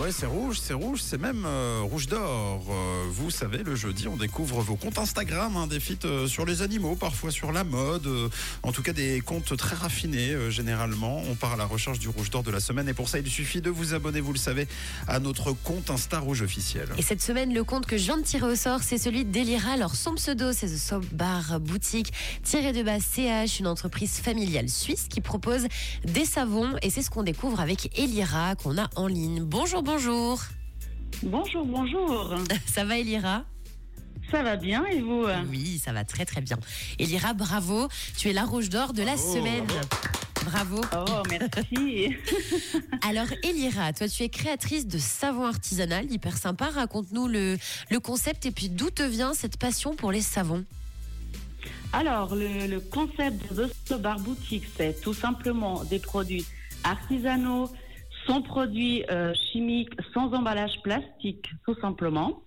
Ouais, c'est rouge, c'est rouge, c'est même euh, rouge d'or. Euh, vous savez, le jeudi, on découvre vos comptes Instagram, hein, des feats euh, sur les animaux, parfois sur la mode, en tout cas des comptes très raffinés généralement. On part à la recherche du rouge d'or de la semaine et pour ça, il suffit de vous abonner, vous le savez, à notre compte Insta Rouge officiel. Et cette semaine, le compte que je viens de tirer au sort, c'est celui d'Elira. Alors, son pseudo, c'est The Soap Bar Boutique, tiré de base CH, une entreprise familiale suisse qui propose des savons. Et c'est ce qu'on découvre avec Elira, qu'on a en ligne. Bonjour, bonjour. Bonjour, bonjour. Ça va, Elira? Ça va bien et vous? Oui, ça va très, très bien. Elira, bravo. Tu es la rouge d'or de la Bravo, semaine. Bravo. Oh, merci. Alors, Elira, toi, tu es créatrice de savon artisanal, hyper sympa. Raconte-nous le, le concept et puis d'où te vient cette passion pour les savons? Alors, le, le concept de The Bar Boutique, c'est tout simplement des produits artisanaux, sans produits euh, chimiques, sans emballage plastique, tout simplement.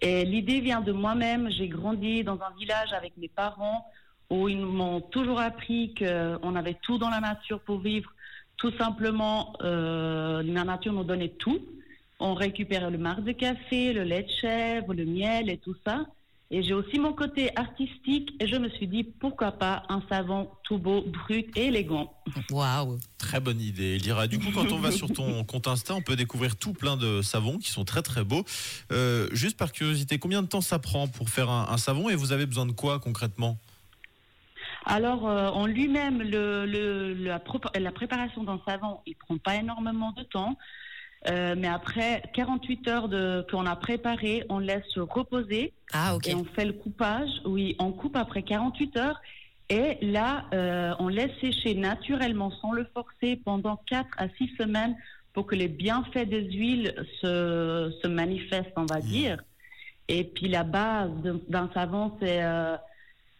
Et l'idée vient de moi-même. J'ai grandi dans un village avec mes parents où ils m'ont toujours appris qu'on avait tout dans la nature pour vivre. Tout simplement, euh, la nature nous donnait tout. On récupérait le marc de café, le lait de chèvre, le miel et tout ça. Et j'ai aussi mon côté artistique et je me suis dit pourquoi pas un savon tout beau, brut et élégant. Waouh Très bonne idée, Elira. Du coup, quand on va sur ton compte Insta, on peut découvrir tout plein de savons qui sont très très beaux. Euh, juste par curiosité, combien de temps ça prend pour faire un, un savon et vous avez besoin de quoi concrètement? Alors euh, en lui-même, le, le- la, la préparation d'un savon, il prend pas énormément de temps. Euh, mais après 48 heures de qu'on a préparé, on laisse reposer Ah, et on fait le coupage. Oui, on coupe après 48 heures. Et là, euh, on laisse sécher naturellement sans le forcer pendant 4 à 6 semaines pour que les bienfaits des huiles se, se manifestent, on va dire. Et puis la base d'un savon, c'est euh,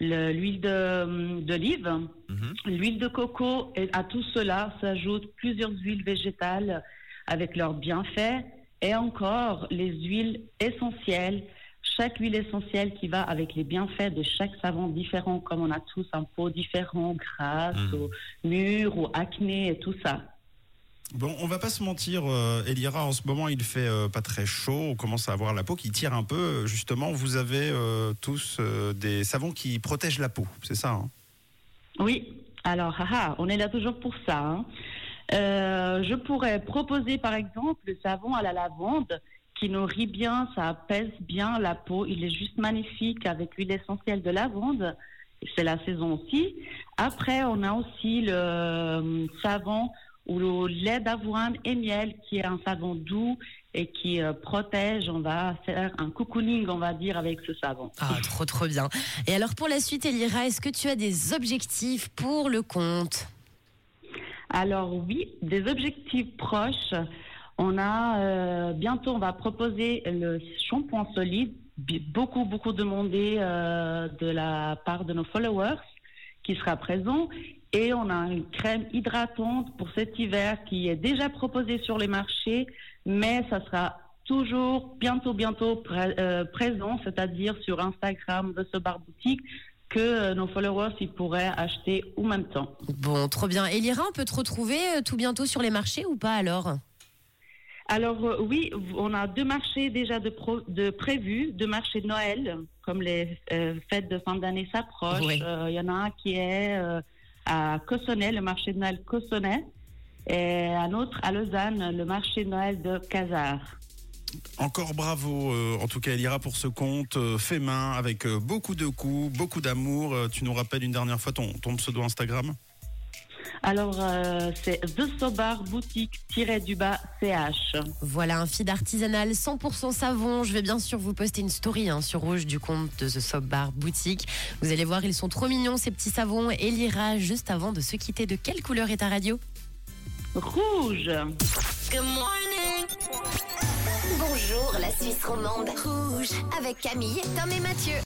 le- l'huile d'olive, Mhm. l'huile de coco. Et à tout cela s'ajoutent plusieurs huiles végétales avec leurs bienfaits et encore les huiles essentielles chaque huile essentielle qui va avec les bienfaits de chaque savon différent, comme on a tous un peau différent, grasse, ou mûre, ou acné et tout ça. Bon, on va pas se mentir, euh, Elira, en ce moment il fait euh, pas très chaud, on commence à avoir la peau qui tire un peu. Justement, vous avez euh, tous des savons qui protègent la peau, c'est ça hein? Oui, alors, haha, on est là toujours pour ça. hein. Euh, je pourrais proposer par exemple le savon à la lavande qui nourrit bien, ça apaise bien la peau. Il est juste magnifique avec l'huile essentielle de lavande. C'est la saison aussi. Après, on a aussi le euh, savon ou le lait d'avoine et miel qui est un savon doux et qui euh, protège. On va faire un cocooning, on va dire, avec ce savon. Ah, trop, trop bien. Et alors, pour la suite, Elira, est-ce que tu as des objectifs pour le compte? Alors oui, des objectifs proches. On a euh, bientôt, on va proposer le shampoing solide, beaucoup beaucoup demandé euh, de la part de nos followers, qui sera présent. Et on a une crème hydratante pour cet hiver qui est déjà proposée sur les marchés, mais ça sera toujours bientôt bientôt euh, présent, c'est-à-dire sur Instagram de ce bar boutique que euh, nos followers ils pourraient acheter au même temps. Bon, trop bien. Elira, on peut te retrouver euh, tout bientôt sur les marchés ou pas alors? Alors euh, oui, on a deux marchés déjà de, pro- de prévus, deux marchés de Noël, comme les euh, fêtes de fin d'année s'approchent. Oui. Euh, Il y en a un qui est à Cossonay, le marché de Noël Cossonay, et un autre à Lausanne, le marché de Noël de Casars. Encore bravo, euh, en tout cas Elira, pour ce compte euh, fait main, avec euh, beaucoup de coups, beaucoup d'amour. Euh, tu nous rappelles une dernière fois ton, ton pseudo Instagram? Alors euh, c'est The Sobar Boutique-du-bas CH. Voilà un feed artisanal 100% savon. Je vais bien sûr vous poster une story hein, sur Rouge du compte de The Soap Bar Boutique. Vous allez voir, ils sont trop mignons ces petits savons. Elira, juste avant de se quitter, de quelle couleur est ta radio? Rouge Bonjour la Suisse romande. Rouge avec Camille, Tom et Mathieu.